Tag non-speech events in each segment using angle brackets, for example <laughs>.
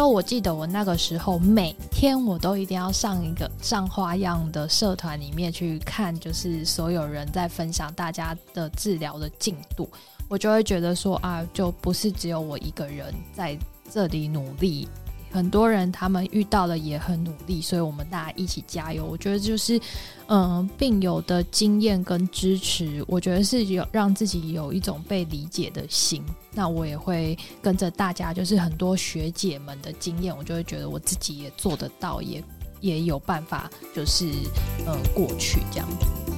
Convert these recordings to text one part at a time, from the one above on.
就我记得我那个时候每天我都一定要上一个上花样的社团里面去看，就是所有人在分享大家的治疗的进度，我就会觉得说啊，就不是只有我一个人在这里努力。很多人他们遇到了也很努力，所以我们大家一起加油。我觉得就是，嗯、病友的经验跟支持，我觉得是有让自己有一种被理解的心。那我也会跟着大家，就是很多学姐们的经验，我就会觉得我自己也做得到，也也有办法，就是呃过去这样子。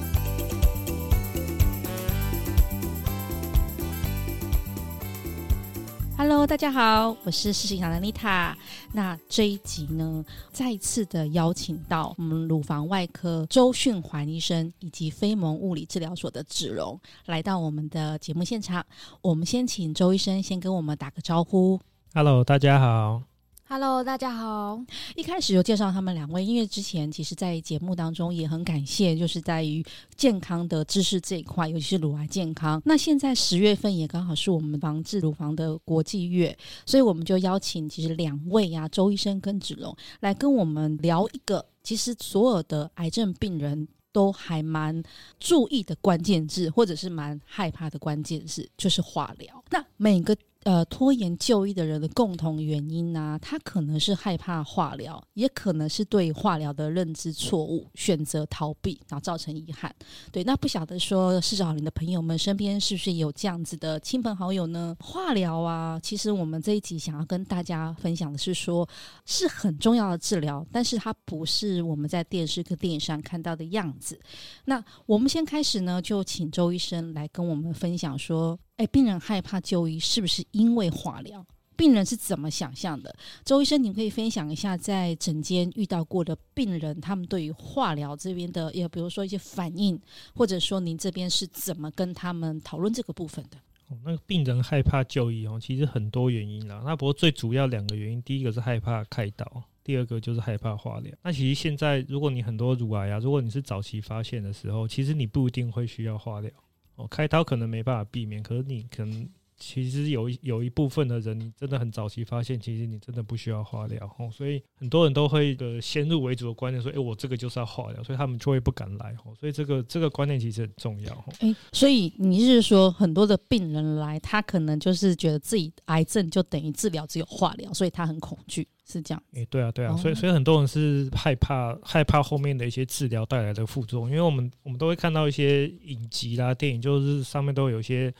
Hello，大家好，我是世新堂的 Nita。那这一集呢，再次的邀请到我们乳房外科周训环医生以及非盟物理治疗所的子荣来到我们的节目现场。我们先请周医生先跟我们打个招呼。Hello，大家好。Hello，大家好。一开始就介绍他们两位，因为之前其实，在节目当中也很感谢，就是在于健康的知识这一块，尤其是乳癌健康。那现在十月份也刚好是我们防治乳房的国际月，所以我们就邀请其实两位啊，周医生跟子龙来跟我们聊一个，其实所有的癌症病人都还蛮注意的关键字，或者是蛮害怕的关键字，就是化疗。那每个。呃，拖延就医的人的共同原因呢、他可能是害怕化疗，也可能是对化疗的认知错误，选择逃避，然后造成遗憾。对，那不晓得说，四十好龄的朋友们身边是不是有这样子的亲朋好友呢？化疗啊，其实我们这一集想要跟大家分享的是说，是很重要的治疗，但是它不是我们在电视跟电影上看到的样子。那我们先开始呢，就请周医生来跟我们分享说。病人害怕就医，是不是因为化疗？病人是怎么想象的？周医生，你可以分享一下在诊间遇到过的病人，他们对于化疗这边的，也比如说一些反应，或者说您这边是怎么跟他们讨论这个部分的？哦，那个病人害怕就医哦，其实很多原因啦。那不过最主要两个原因，第一个是害怕开刀，第二个就是害怕化疗。那其实现在，如果你很多乳癌啊，如果你是早期发现的时候，其实你不一定会需要化疗。哦，开刀可能没办法避免，可是你可能其实有一有一部分的人，你真的很早期发现，其实你真的不需要化疗哦。所以很多人都会的先入为主的观念说，哎，我这个就是要化疗，所以他们就会不敢来哦。所以这个这个观念其实很重要哦。哎，所以你是说很多的病人来，他可能就是觉得自己癌症就等于治疗只有化疗，所以他很恐惧。是这样，哎、欸，对啊，对啊，所以所以很多人是害怕害怕后面的一些治疗带来的副作用，因为我们我们都会看到一些影集啦、电影，就是上面都有一些，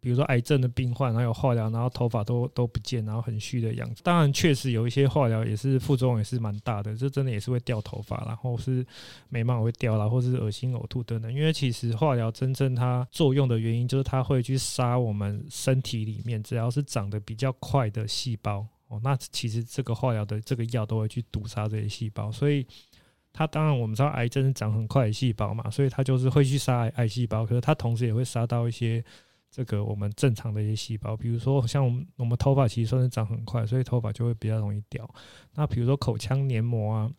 比如说癌症的病患，然后有化疗，然后头发都都不见，然后很虚的样子。当然，确实有一些化疗也是副作用也是蛮大的，这真的也是会掉头发，然后是眉毛会掉啦，或是恶心呕吐等等。因为其实化疗真正它作用的原因，就是它会去杀我们身体里面只要是长得比较快的细胞。哦，那其实这个化疗的这个药都会去毒杀这些细胞，所以它当然我们知道癌症是长很快的细胞嘛，所以它就是会去杀癌细胞，可是它同时也会杀到一些这个我们正常的一些细胞，比如说像我们我们头发其实算是长很快，所以头发就会比较容易掉。那比如说口腔黏膜啊，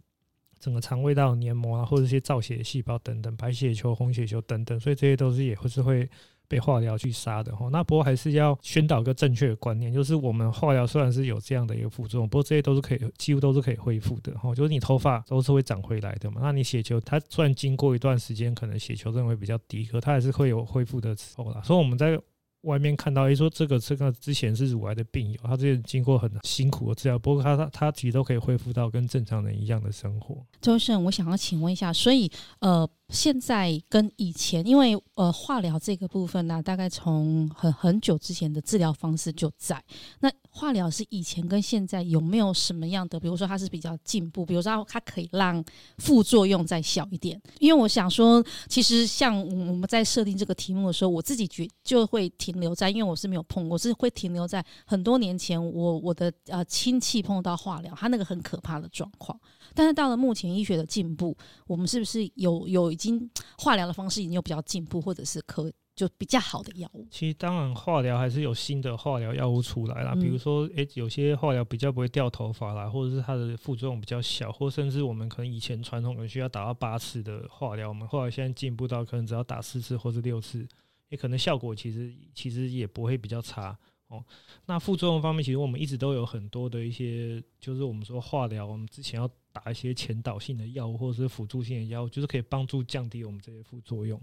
整个肠胃道黏膜啊，或者一些造血细胞等等，白血球、红血球等等，所以这些都是也会是会。被化疗去杀的哈，那不过还是要宣导一个正确的观念，就是我们化疗虽然是有这样的一个副作用，不过这些都是可以，几乎都是可以恢复的哈。就是你头发都是会长回来的嘛，那你血球它虽然经过一段时间，可能血球认为比较低，可它还是会有恢复的时候啦。所以我们在外面看到，诶，说这个这个之前是乳癌的病友，他之前经过很辛苦的治疗，不过他他他其实都可以恢复到跟正常人一样的生活。周医生，我想要请问一下，所以呃。现在跟以前，因为呃化疗这个部分呢、大概从很很久之前的治疗方式就在。那化疗是以前跟现在有没有什么样的？比如说它是比较进步，比如说它可以让副作用再小一点。因为我想说，其实像我们在设定这个题目的时候，我自己觉就会停留在，因为我是没有碰过，是会停留在很多年前我我的呃亲戚碰到化疗，他那个很可怕的状况。但是到了目前医学的进步，我们是不是有有经化疗的方式已经有比较进步，或者是可就比较好的药物？其实当然化疗还是有新的化疗药物出来啦，嗯、比如说诶、欸，有些化疗比较不会掉头发啦，或者是它的副作用比较小，或甚至我们可能以前传统的需要打到八次的化疗，我们后来现在进步到可能只要打四次或是六次，也可能效果其实其实也不会比较差。哦。那副作用方面，其实我们一直都有很多的一些，就是我们说化疗，我们之前要打一些前导性的药物或者是辅助性的药物，就是可以帮助降低我们这些副作用。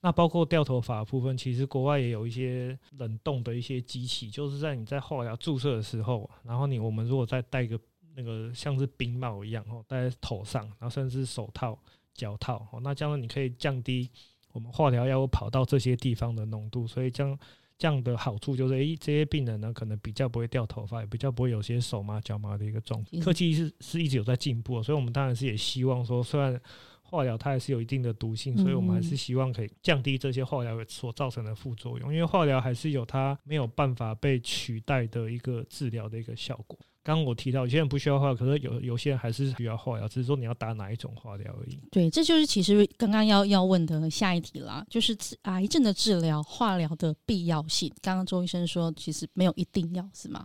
那包括掉头发的部分，其实国外也有一些冷冻的一些机器，就是在你在化疗注射的时候，然后你我们如果再戴个那个像是冰帽一样哦，戴在头上，然后甚至手套、脚套哦，那这样你可以降低我们化疗药物跑到这些地方的浓度，所以这样这样的好处就是，诶，这些病人呢可能比较不会掉头发，也比较不会有些手麻脚麻的一个状况。科技是是一直有在进步，所以我们当然是也希望说，虽然。化疗它还是有一定的毒性，所以我们还是希望可以降低这些化疗所造成的副作用，因为化疗还是有它没有办法被取代的一个治疗的一个效果。刚刚我提到有些人不需要化疗，可是有有些人还是需要化疗，只是说你要打哪一种化疗而已。对，这就是其实刚刚要要问的下一题啦，就是癌症的治疗化疗的必要性。刚刚周医生说，其实没有一定要，是吗？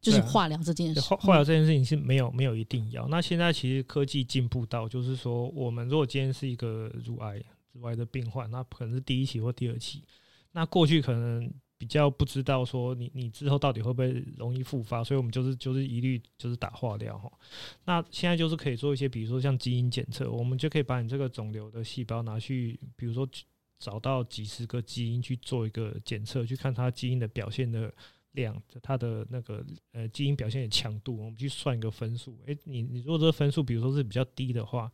就是化疗这件事，化化疗这件事情是没有没有一定要。那现在其实科技进步到，就是说，我们如果今天是一个乳癌乳癌的病患，那可能是第一期或第二期，那过去可能比较不知道说你你之后到底会不会容易复发，所以我们就是就是一律就是打化疗哈。那现在就是可以做一些，比如说像基因检测，我们就可以把你这个肿瘤的细胞拿去，比如说找到几十个基因去做一个检测，去看它基因的表现的。量，它的那个呃基因表现的强度，我们去算一个分数。诶、你你如果这个分数，比如说是比较低的话。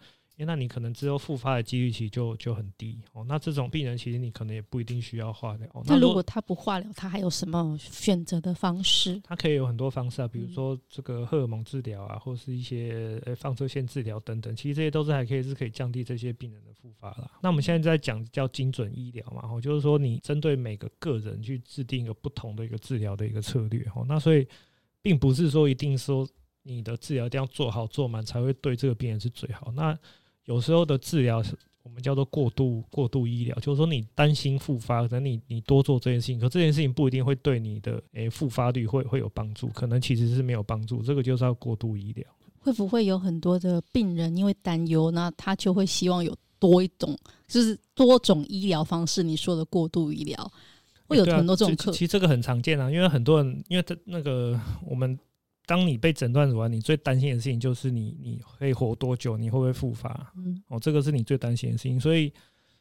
那你可能之后复发的几率其实就就很低哦。那这种病人其实你可能也不一定需要化疗。那如果他不化疗，他还有什么选择的方式？他可以有很多方式啊，比如说这个荷尔蒙治疗啊，或是一些呃放射线治疗等等。其实这些都是还可以是可以降低这些病人的复发啦。那我们现在在讲叫精准医疗嘛，哦，就是说你针对每个个人去制定一个不同的一个治疗的一个策略哦。那所以并不是说一定说你的治疗一定要做好做满才会对这个病人是最好。那有时候的治疗是我们叫做过度过度医疗，就是说你担心复发，可能你你多做这件事情，可这件事情不一定会对你的诶复发率会会有帮助，可能其实是没有帮助，这个就是要过度医疗。会不会有很多的病人因为担忧，那他就会希望有多一种，就是多种医疗方式？你说的过度医疗会有很多这种、欸啊，其实这个很常见啊，因为很多人因为他那个我们。当你被诊断完，你最担心的事情就是你你可以活多久，你会不会复发？嗯，哦，这个是你最担心的事情。所以，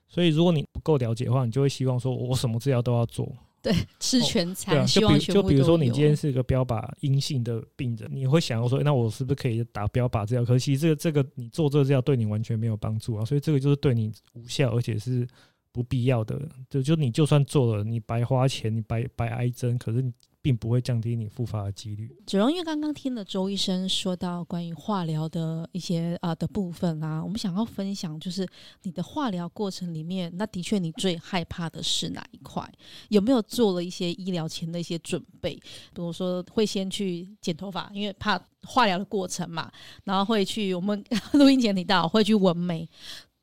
所以如果你不够了解的话，你就会希望说，我什么治疗都要做，对，吃全餐。哦、对啊，就比就比如说，你今天是一个标靶阴性的病人，你会想要说，那我是不是可以打标靶治疗？可惜这个这个你做这个治疗对你完全没有帮助啊，所以这个就是对你无效，而且是不必要的。就就你就算做了，你白花钱，你白白挨针，可是你。并不会降低你复发的几率。子荣，因为刚刚听了周医生说到关于化疗的一些啊的部分、啊，我们想要分享，就是你的化疗过程里面，那的确你最害怕的是哪一块？有没有做了一些医疗前的一些准备？比如说会先去剪头发，因为怕化疗的过程嘛，然后会去我们 <laughs> 录音前提到会去纹眉，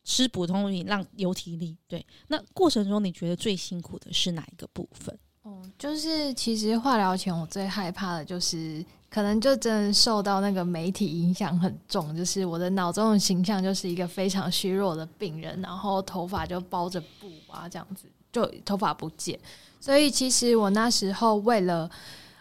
吃补充品让有体力。对，那过程中你觉得最辛苦的是哪一个部分？哦，就是其实化疗前我最害怕的就是，可能就真的受到那个媒体影响很重，就是我的脑中的形象就是一个非常虚弱的病人，然后头发就包着布啊，这样子就头发不见。所以其实我那时候为了，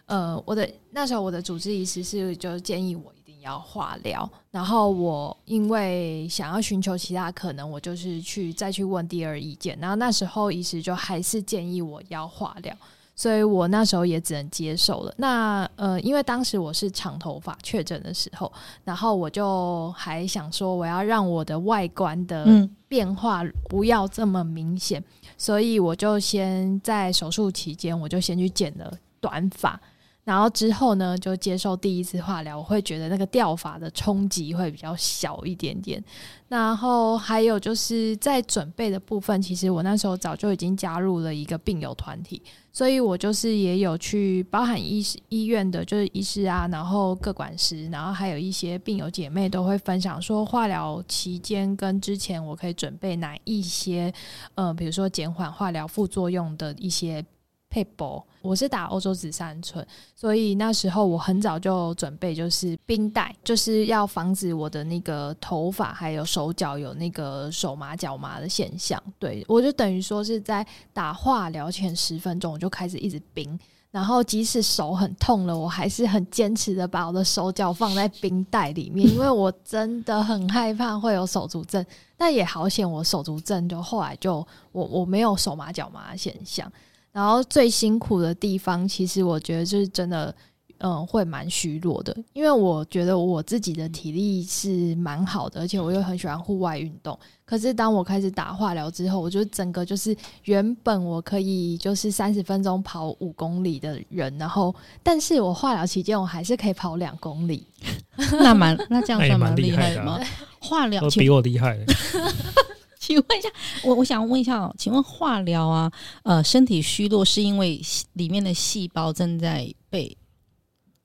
呃，我的那时候我的主治医师是就建议我。要化疗，然后我因为想要寻求其他可能，我就是去再去问第二意见。然后那时候医师就还是建议我要化疗，所以我那时候也只能接受了。那呃，因为当时我是长头发确诊的时候，然后我就还想说我要让我的外观的变化不要这么明显，嗯、所以我就先在手术期间，我就先去剪了短发。然后之后呢，就接受第一次化疗，我会觉得那个掉发的冲击会比较小一点点。然后还有就是在准备的部分，其实我那时候早就已经加入了一个病友团体，所以我就是也有去包含医医院的，就是医师啊，然后各管师，然后还有一些病友姐妹都会分享说，化疗期间跟之前我可以准备哪一些，呃，比如说减缓化疗副作用的一些。配博，我是打欧洲紫杉醇，所以那时候我很早就准备，就是冰袋，就是要防止我的那个头发还有手脚有那个手麻脚麻的现象。对，我就等于说是在打化疗前十分钟，我就开始一直冰，然后即使手很痛了，我还是很坚持的把我的手脚放在冰袋里面，<laughs> 因为我真的很害怕会有手足症。但也好险，我手足症就后来就我我没有手麻脚麻的现象。然后最辛苦的地方，其实我觉得就是真的，嗯，会蛮虚弱的，因为我觉得我自己的体力是蛮好的，而且我又很喜欢户外运动。可是当我开始打化疗之后，我就整个就是原本我可以就是三十分钟跑五公里的人，然后但是我化疗期间我还是可以跑两公里，<laughs> 那蛮那这样算蛮厉害的吗？<laughs> 化疗比我厉害。<laughs> <laughs> 请问一下，我我想问一下，请问化疗啊，呃，身体虚弱是因为里面的细胞正在被，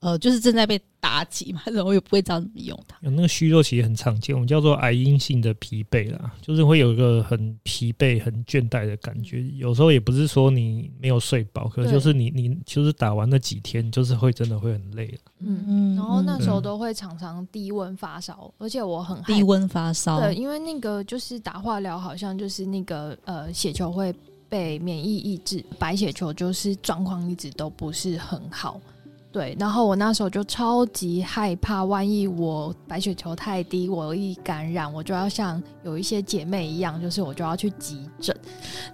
呃，就是正在被打击嘛？然后我也不会知道怎么用它。有那个虚弱其实很常见，我们叫做癌因性的疲惫啦，就是会有一个很疲惫、很倦怠的感觉。有时候也不是说你没有睡饱，可是就是你你就是打完那几天，就是会真的会很累了。嗯嗯，然后那时候都会常常低温发烧，而且我很低温发烧。对，因为那个就是打化疗，好像就是那个呃血球会被免疫抑制，白血球就是状况一直都不是很好。对，然后我那时候就超级害怕，万一我白血球太低，我一感染，我就要像有一些姐妹一样，就是我就要去急诊。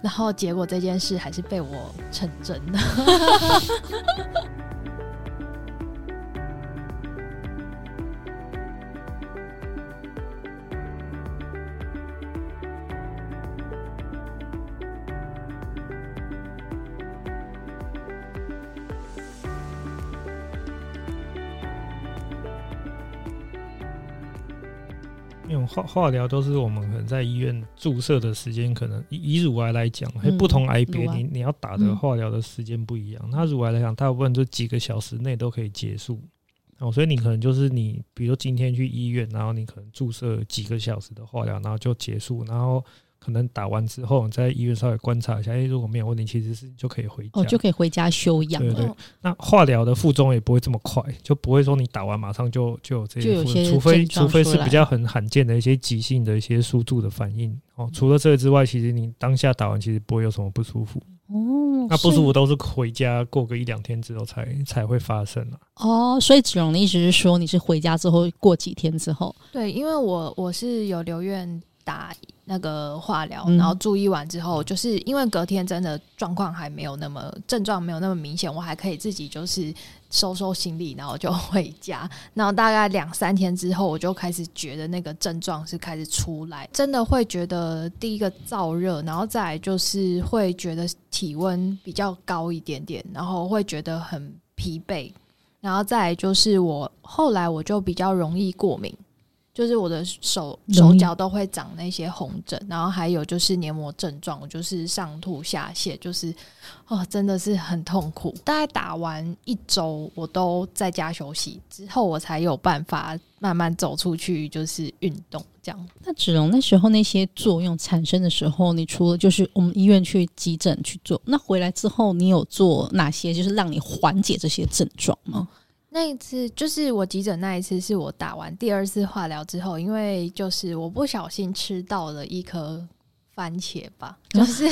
然后结果这件事还是被我成真的。<laughs> 化化疗都是我们可能在医院注射的时间，可能以以乳癌来讲，嗯、不同癌别你你要打的化疗的时间不一样。那、嗯、乳癌来讲，大部分就几个小时内都可以结束。哦，所以你可能就是你，比如说今天去医院，然后你可能注射几个小时的化疗，然后就结束，然后。可能打完之后，你在医院稍微观察一下，哎，如果没有问题，其实是就可以回家，哦，就可以回家休养。对对，那化疗的副作用也不会这么快，就不会说你打完马上就就有这些副作用，除非除非是比较很罕见的一些急性的一些输注的反应。哦，除了这个之外，其实你当下打完其实不会有什么不舒服。哦，那不舒服都是回家过个一两天之后才才会发生啊。哦，所以子荣的意思是说，你是回家之后过几天之后？对，因为我我是有留院打。那个化疗，然后住医完之后，就是因为隔天真的状况还没有那么症状没有那么明显，我还可以自己就是收收行李，然后就回家。然后大概两三天之后，我就开始觉得那个症状是开始出来，真的会觉得第一个燥热，然后再来就是会觉得体温比较高一点点，然后会觉得很疲惫，然后再来就是我后来我就比较容易过敏。就是我的手手脚都会长那些红疹，然后还有就是黏膜症状，就是上吐下泻，就是哦，真的是很痛苦。大概打完一周，我都在家休息之后，我才有办法慢慢走出去，就是运动这样。那子蓉那时候那些作用产生的时候，你除了就是我们医院去急诊去做，那回来之后你有做哪些，就是让你缓解这些症状吗？那一次就是我急诊那一次，是我打完第二次化疗之后，因为就是我不小心吃到了一颗番茄吧，就是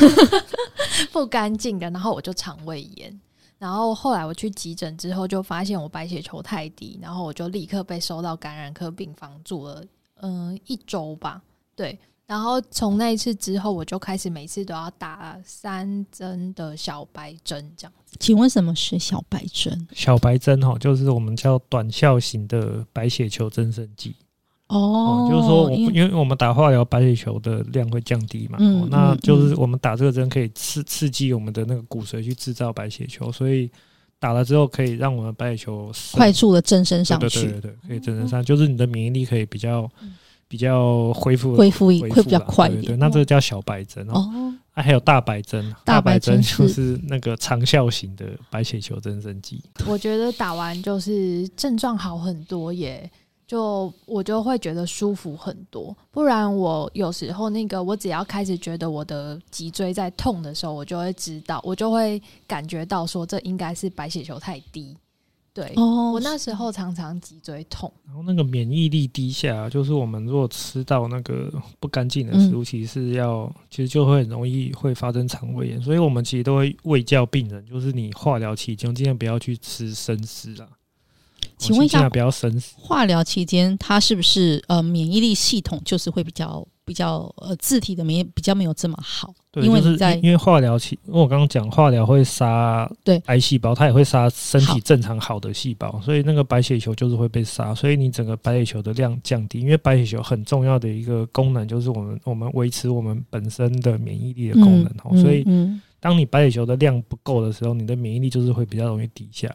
<laughs> 不干净的，然后我就肠胃炎，然后后来我去急诊之后，就发现我白血球太低，然后我就立刻被收到感染科病房住了，嗯、呃，一周吧，对。然后从那一次之后，我就开始每次都要打三针的小白针，这样子。请问什么是小白针？小白针哈，就是我们叫短效型的白血球增生剂。哦，就是说，因为我们打化疗，白血球的量会降低嘛，嗯，那就是我们打这个针可以刺刺激我们的那个骨髓去制造白血球，所以打了之后可以让我们白血球快速的增生上去。对对对对，可以增生上，就是你的免疫力可以比较。比较恢复恢复会比较快一点，那这个叫小白针哦。啊，还有大白针，大白针就是那个长效型的白血球增生剂。<laughs> 我觉得打完就是症状好很多耶，就我就会觉得舒服很多。不然我有时候那个，我只要开始觉得我的脊椎在痛的时候，我就会知道，我就会感觉到说，这应该是白血球太低。对，哦、我那时候常常脊椎痛，然后那个免疫力低下，就是我们如果吃到那个不干净的食物，其实是要，嗯、其实就会很容易会发生肠胃炎，所以我们其实都会喂教病人，就是你化疗期间尽量不要去吃生食啊。请问一下，不要生食。化疗期间，它是不是呃免疫力系统就是会比较？比较呃，自体的免疫比较没有这么好，对，因为你在因为化疗期，因为我刚刚讲化疗会杀对癌细胞，它也会杀身体正常好的细胞，所以那个白血球就是会被杀，所以你整个白血球的量降低，因为白血球很重要的一个功能就是我们我们维持我们本身的免疫力的功能，嗯嗯、所以当你白血球的量不够的时候，你的免疫力就是会比较容易低下。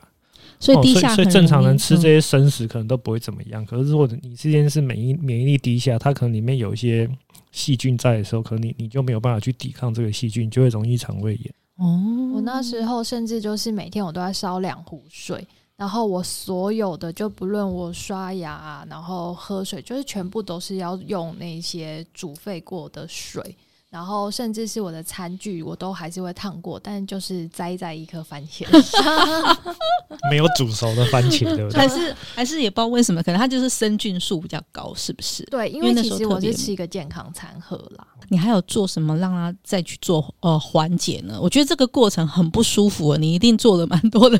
所以低下、哦，所以正常人吃这些生食可能都不会怎么样。嗯、可是如果你之间是免疫免疫力低下，它可能里面有一些细菌在的时候，可能你你就没有办法去抵抗这个细菌，就会容易肠胃炎。哦，我那时候甚至就是每天我都要烧两壶水，然后我所有的就不论我刷牙，然后喝水，就是全部都是要用那些煮沸过的水。然后甚至是我的餐具，我都还是会烫过，但就是栽在一颗番茄上，<laughs> 没有煮熟的番茄，对不对？还是还是也不知道为什么，可能它就是生菌数比较高，是不是？对，因为其实我是吃一个健康餐盒啦。你还有做什么让它再去做呃缓解呢？我觉得这个过程很不舒服，你一定做了蛮多的。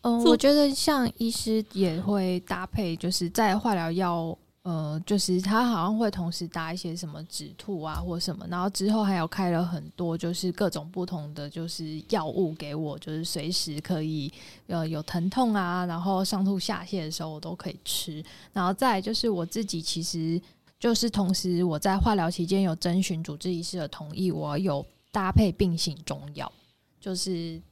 嗯，<laughs> 我觉得像医师也会搭配，就是在化疗药。呃，就是他好像会同时打一些什么止吐啊，或什么，然后之后还有开了很多，就是各种不同的就是药物给我，就是随时可以呃有疼痛啊，然后上吐下泻的时候我都可以吃。然后再就是我自己，其实就是同时我在化疗期间有征询主治医师的同意，我有搭配并行中药，就是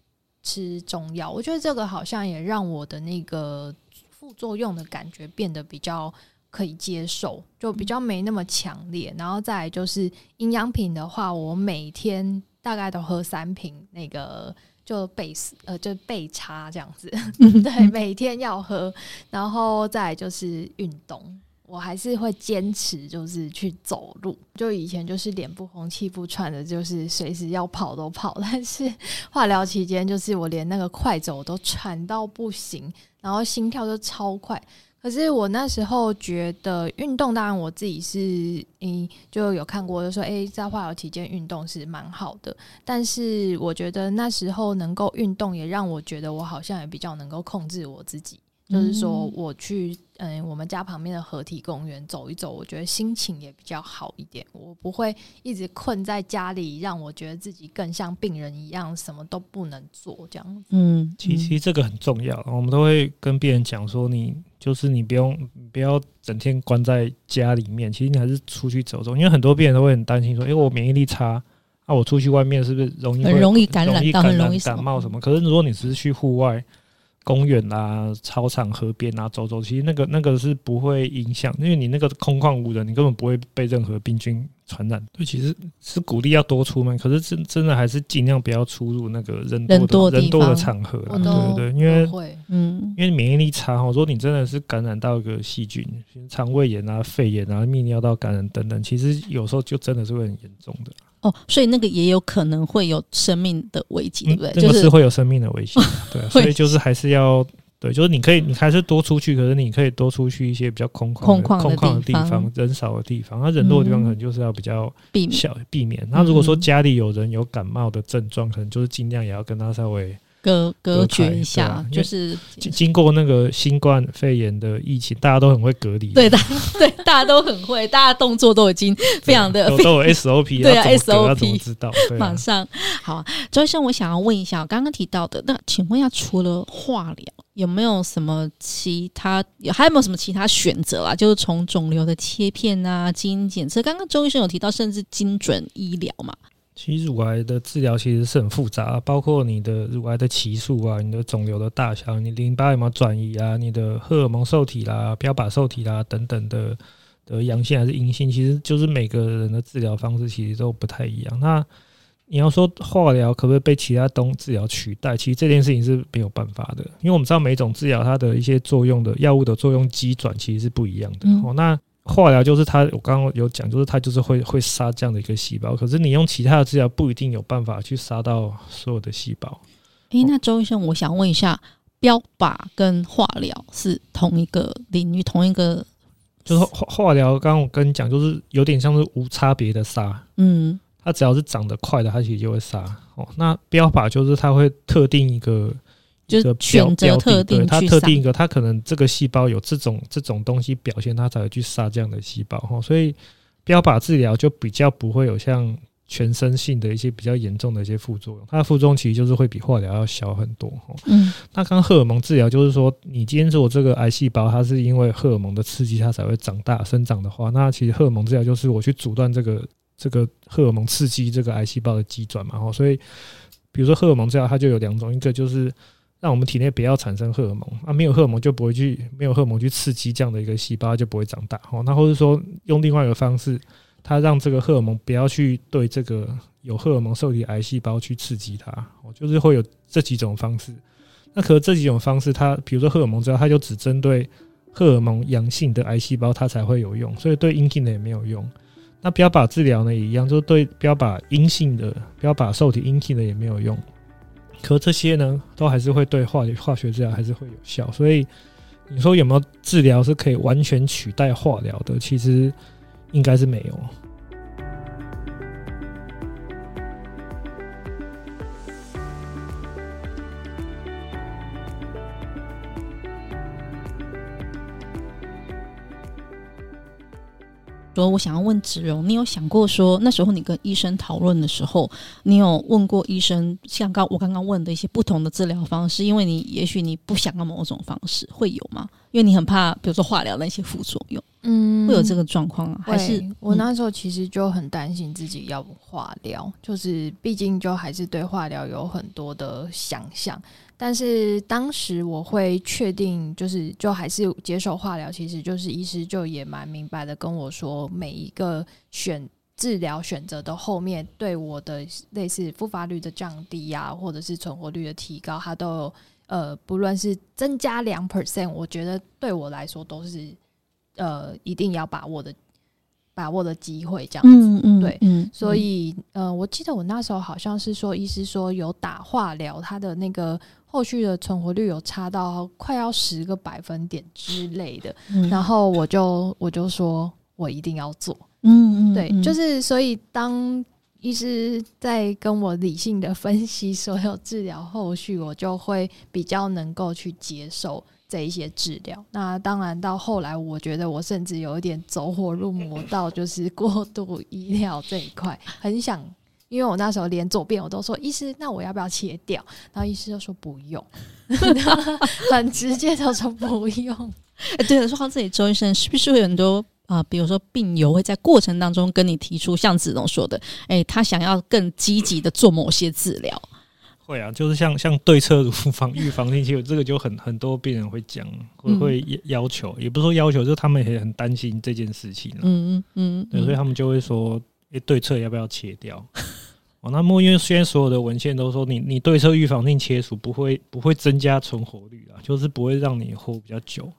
吃中药。我觉得这个好像也让我的那个副作用的感觉变得比较。可以接受，就比较没那么强烈。然后再来就是营养品的话，我每天大概都喝三瓶那个就贝斯呃就贝茶这样子，<laughs> 对，每天要喝。然后再来就是运动，我还是会坚持就是去走路。就以前就是脸不红气不喘的，就是随时要跑都跑。<laughs> 但是化疗期间，就是我连那个快走都喘到不行，然后心跳就超快。可是我那时候觉得运动，当然我自己是嗯就有看过，就说诶，在化疗期间运动是蛮好的。但是我觉得那时候能够运动，也让我觉得我好像也比较能够控制我自己。就是说，我去嗯，我们家旁边的合体公园走一走，我觉得心情也比较好一点。我不会一直困在家里，让我觉得自己更像病人一样，什么都不能做这样子。嗯，其实这个很重要，我们都会跟病人讲说，你就是你不用不要整天关在家里面，其实你还是出去走走。因为很多病人都会很担心说，因为我免疫力差，那我出去外面是不是容易很容易感染到很容易感冒什么？可是如果你只是去户外。公园啊，操场、河边啊，走走，其实那个那个是不会影响，因为你那个空旷无人，你根本不会被任何病菌传染。对，其实是鼓励要多出门，可是真真的还是尽量不要出入那个人多的人多的场合。对对对，因为嗯，因为免疫力差哈，如果你真的是感染到一个细菌，肠胃炎啊、肺炎啊、泌尿道感染等等，其实有时候就真的是会很严重的。哦，所以那个也有可能会有生命的危机，对不对？这个是会有生命的危机，<laughs> 对，所以就是还是要对，就是你可以，你还是多出去，可是你可以多出去一些比较空旷、空旷的地方、人少的地方。那人多的地方可能就是要比较小避免。那如果说家里有人有感冒的症状，可能就是尽量也要跟他稍微。隔隔绝一下，就是经过那个新冠肺炎的疫情，大家都很会隔离。对的，<laughs> 对，大家都很会，大家动作都已经非常的都有 SOP，对啊，SOP 知道。马上好，周医生，我想要问一下，我刚刚提到的，那请问一下，除了化疗，有没有什么其他，还有没有什么其他选择啊？就是从肿瘤的切片啊，基因检测，刚刚周医生有提到，甚至精准医疗嘛？其实乳癌的治疗其实是很复杂，包括你的乳癌的期数啊，你的肿瘤的大小，你淋巴有没有转移啊，你的荷尔蒙受体啦、标靶受体啦等等的的阳性还是阴性，其实就是每个人的治疗方式其实都不太一样。那你要说化疗可不可以被其他东治疗取代？其实这件事情是没有办法的，因为我们知道每种治疗它的一些作用的药物的作用机转其实是不一样的。嗯、哦，那化疗就是它，我刚刚有讲，就是它就是会会杀这样的一个细胞。可是你用其他的治疗不一定有办法去杀到所有的细胞。诶、欸，那周医生，我想问一下，标靶跟化疗是同一个领域，同一个？就是化化疗，刚刚我跟你讲，就是有点像是无差别的杀。嗯。它只要是长得快的，它其实就会杀哦。那标靶就是它会特定一个，就是选择特定，它特定一个，它可能这个细胞有这种这种东西表现，它才会去杀这样的细胞哈。所以标靶治疗就比较不会有像全身性的一些比较严重的一些副作用，它的副作用其实就是会比化疗要小很多哈。嗯，那刚荷尔蒙治疗就是说，你今天做这个癌细胞，它是因为荷尔蒙的刺激，它才会长大生长的话，那其实荷尔蒙治疗就是我去阻断这个。这个荷尔蒙刺激这个癌细胞的机转嘛哈，所以比如说荷尔蒙治疗，它就有两种，一个就是让我们体内不要产生荷尔蒙啊，没有荷尔蒙就不会去，没有荷尔蒙去刺激这样的一个细胞，就不会长大。哦，那或者说用另外一个方式，它让这个荷尔蒙不要去对这个有荷尔蒙受体癌细胞去刺激它，哦，就是会有这几种方式。那可是这几种方式，它比如说荷尔蒙治疗，它就只针对荷尔蒙阳性的癌细胞，它才会有用，所以对阴性的也没有用。那标靶治疗呢也一样，就是对标靶阴性的标靶受体阴性的也没有用，可这些呢都还是会对化化学治疗还是会有效，所以你说有没有治疗是可以完全取代化疗的？其实应该是没有。说，我想要问子荣，你有想过说，那时候你跟医生讨论的时候，你有问过医生，像刚我刚刚问的一些不同的治疗方式，因为你也许你不想要某种方式，会有吗？因为你很怕，比如说化疗那些副作用，嗯，会有这个状况啊？还是我那时候其实就很担心自己要化疗，就是毕竟就还是对化疗有很多的想象。但是当时我会确定，就是就还是接受化疗，其实就是医师就也蛮明白的跟我说，每一个选治疗选择的后面，对我的类似复发率的降低啊，或者是存活率的提高，它都有呃，不论是增加两 percent，我觉得对我来说都是呃一定要把握的。把握的机会，这样子，嗯嗯、对，嗯、所以呃，我记得我那时候好像是说，医师说有打化疗，他的那个后续的存活率有差到快要十个百分点之类的，嗯、然后我就我就说我一定要做，嗯嗯，对，嗯、就是所以当医师在跟我理性的分析所有治疗后续，我就会比较能够去接受。这一些治疗，那当然到后来，我觉得我甚至有一点走火入魔，到就是过度医疗这一块，很想，因为我那时候连左边我都说医师，那我要不要切掉？然后医师就说不用，<laughs> 很直接就说不用。哎，对了，说到这里，周医生是不是会有很多啊、呃？比如说病友会在过程当中跟你提出，像子龙说的，哎，他想要更积极的做某些治疗。会啊，就是像像对侧乳房预防性，其实这个就很很多病人会讲，会会要求，也不是说要求，就是他们也很担心这件事情。嗯嗯嗯，对，所以他们就会说，诶，对侧要不要切掉？哦，那莫因为虽然所有的文献都说你，你对侧预防性切除不会不会增加存活率啊，就是不会让你活比较久。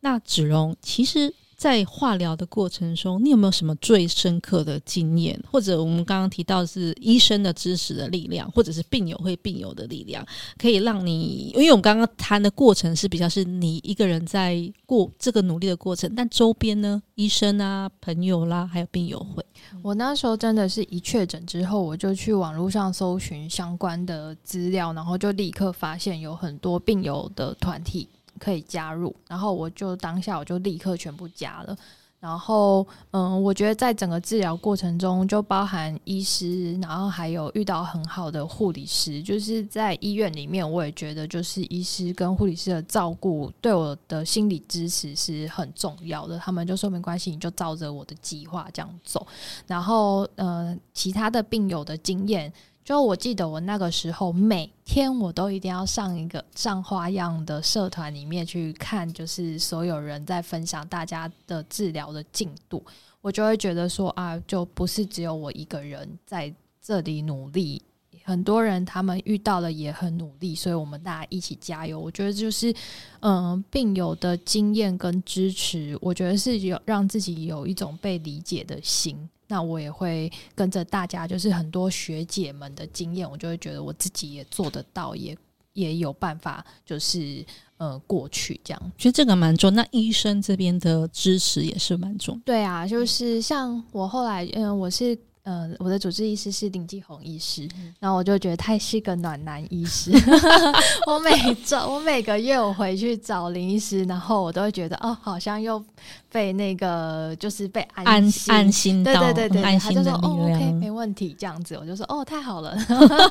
那子荣其实。在化疗的过程中，你有没有什么最深刻的经验？或者我们刚刚提到的是医生的知识的力量，或者是病友会病友的力量，可以让你，因为我们刚刚谈的过程是比较是你一个人在过这个努力的过程，但周边呢，医生啊、朋友啦，还有病友会。我那时候真的是一确诊之后，我就去网络上搜寻相关的资料，然后就立刻发现有很多病友的团体。可以加入，然后我就当下我就立刻全部加了。然后，嗯，我觉得在整个治疗过程中，就包含医师，然后还有遇到很好的护理师，就是在医院里面，我也觉得就是医师跟护理师的照顾对我的心理支持是很重要的。他们就说没关系，你就照着我的计划这样走。然后，呃，其他的病友的经验。就我记得我那个时候每天我都一定要上一个上花样的社团里面去看，就是所有人在分享大家的治疗的进度，我就会觉得说啊，就不是只有我一个人在这里努力。很多人他们遇到了也很努力，所以我们大家一起加油。我觉得就是，嗯、病友的经验跟支持，我觉得是有让自己有一种被理解的心。那我也会跟着大家，就是很多学姐们的经验，我就会觉得我自己也做得到，也也有办法，就是呃过去这样。其实这个蛮重。那医生这边的支持也是蛮重。对啊，就是像我后来，嗯、呃，我是。呃，我的主治医师是林继红医师，然后我就觉得他是个暖男医师。<laughs> 我每周我每个月我回去找林医师，然后我都会觉得哦，好像又被那个就是被安心安，安心到，对对对对，安心他就说哦，OK，没问题，这样子，我就说哦，太好了。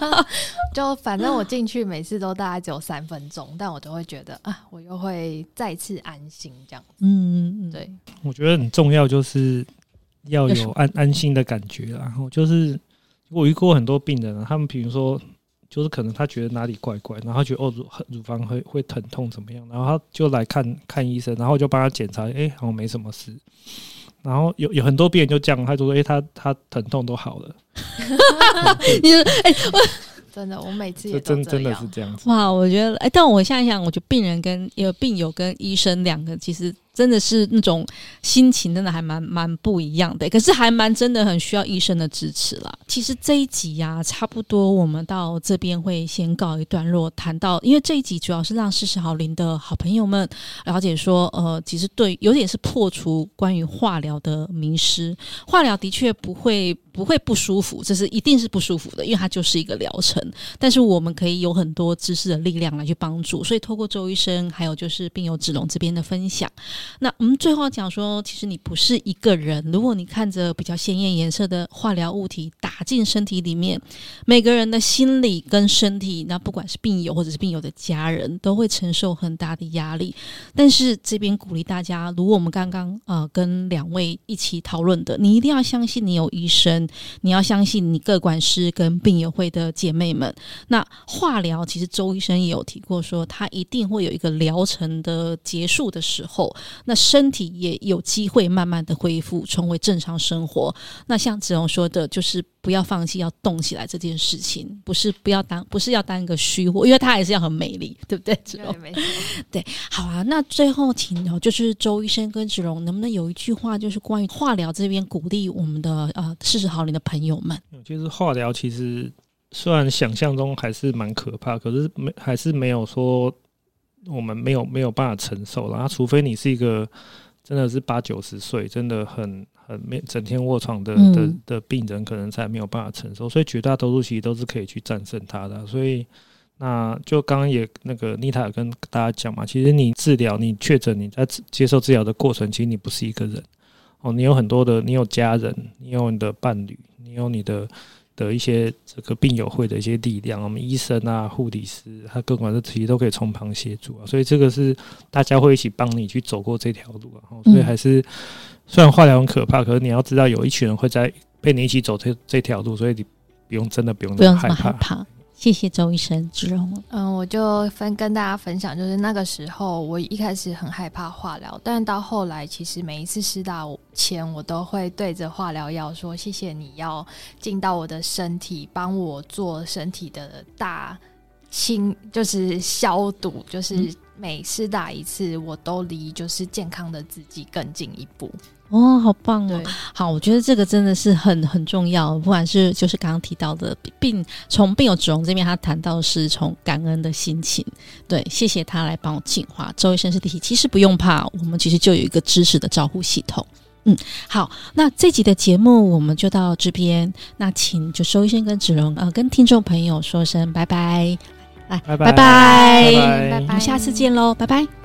<laughs> 就反正我进去每次都大概只有三分钟，但我都会觉得啊，我又会再次安心这样子。嗯嗯，对，我觉得很重要就是。要有安安心的感觉，然后就是我遇过很多病人，他们比如说就是可能他觉得哪里怪怪，然后觉得哦乳乳房会会疼痛怎么样，然后他就来看看医生，然后就帮他检查，哎，好像没什么事。然后有有很多病人就这样，他就说，哎，他他疼痛都好了。<laughs> 你说，哎，我 <laughs> 真的，我每次也真真的是这样子。哇，我觉得，哎，但我想一想，我觉得病人跟有病友跟医生两个其实。真的是那种心情，真的还蛮蛮不一样的。可是还蛮真的很需要医生的支持啦。其实这一集呀、差不多我们到这边会先告一段落。谈到，因为这一集主要是让四十好龄的好朋友们了解说，呃，其实对有点是破除关于化疗的迷思。化疗的确不会不会不舒服，这是一定是不舒服的，因为它就是一个疗程。但是我们可以有很多知识的力量来去帮助。所以透过周医生，还有就是病友子龙这边的分享。那我们最后讲说，其实你不是一个人。如果你看着比较鲜艳颜色的化疗物体打进身体里面，每个人的心理跟身体，那不管是病友或者是病友的家人，都会承受很大的压力。但是这边鼓励大家，如果我们刚刚呃跟两位一起讨论的，你一定要相信你有医生，你要相信你各管师跟病友会的姐妹们。那化疗其实周医生也有提过说，他一定会有一个疗程的结束的时候。那身体也有机会慢慢的恢复，重回正常生活。那像子荣说的，就是不要放弃，要动起来这件事情，不是不要当，不是要当一个虚货，因为它还是要很美丽，对不对？<laughs> 子荣，对，好啊。那最后请哦，就是周医生跟子荣，能不能有一句话，就是关于化疗这边鼓励我们的呃事实好龄的朋友们？就是化疗其实虽然想象中还是蛮可怕，可是没还是没有说。我们没有没有办法承受，然后除非你是一个真的是八九十岁，真的很很没整天卧床的的的病人，可能才没有办法承受。所以绝大多数其实都是可以去战胜它的。所以那就刚刚也那个妮塔有跟大家讲嘛，其实你治疗你确诊你在接受治疗的过程，其实你不是一个人哦，你有很多的，你有家人，你有你的伴侣，你有你的。的一些这个病友会的一些力量，我们医生啊、护理师，他各管的其实都可以从旁协助啊，所以这个是大家会一起帮你去走过这条路啊。所以还是虽然化疗很可怕，可是你要知道有一群人会在陪你一起走这这条路，所以你不用真的不用那么害怕。谢谢周医生，芷蓉。嗯，我就分跟大家分享，就是那个时候我一开始很害怕化疗，但到后来其实每一次施打前，我都会对着化疗药说：“谢谢你要进到我的身体，帮我做身体的大清，就是消毒，就是每施打一次，我都离就是健康的自己更进一步。”哦，好棒哦！好，我觉得这个真的是很很重要。不管是就是刚刚提到的病，从病友子荣这边，他谈到的是从感恩的心情。对，谢谢他来帮我净化。周医生是第一，其实不用怕，我们其实就有一个知识的照护系统。嗯，好，那这集的节目我们就到这边。那请就周医生跟子荣呃，跟听众朋友说声拜拜，来，拜拜，拜拜，拜拜，我们下次见喽，拜拜。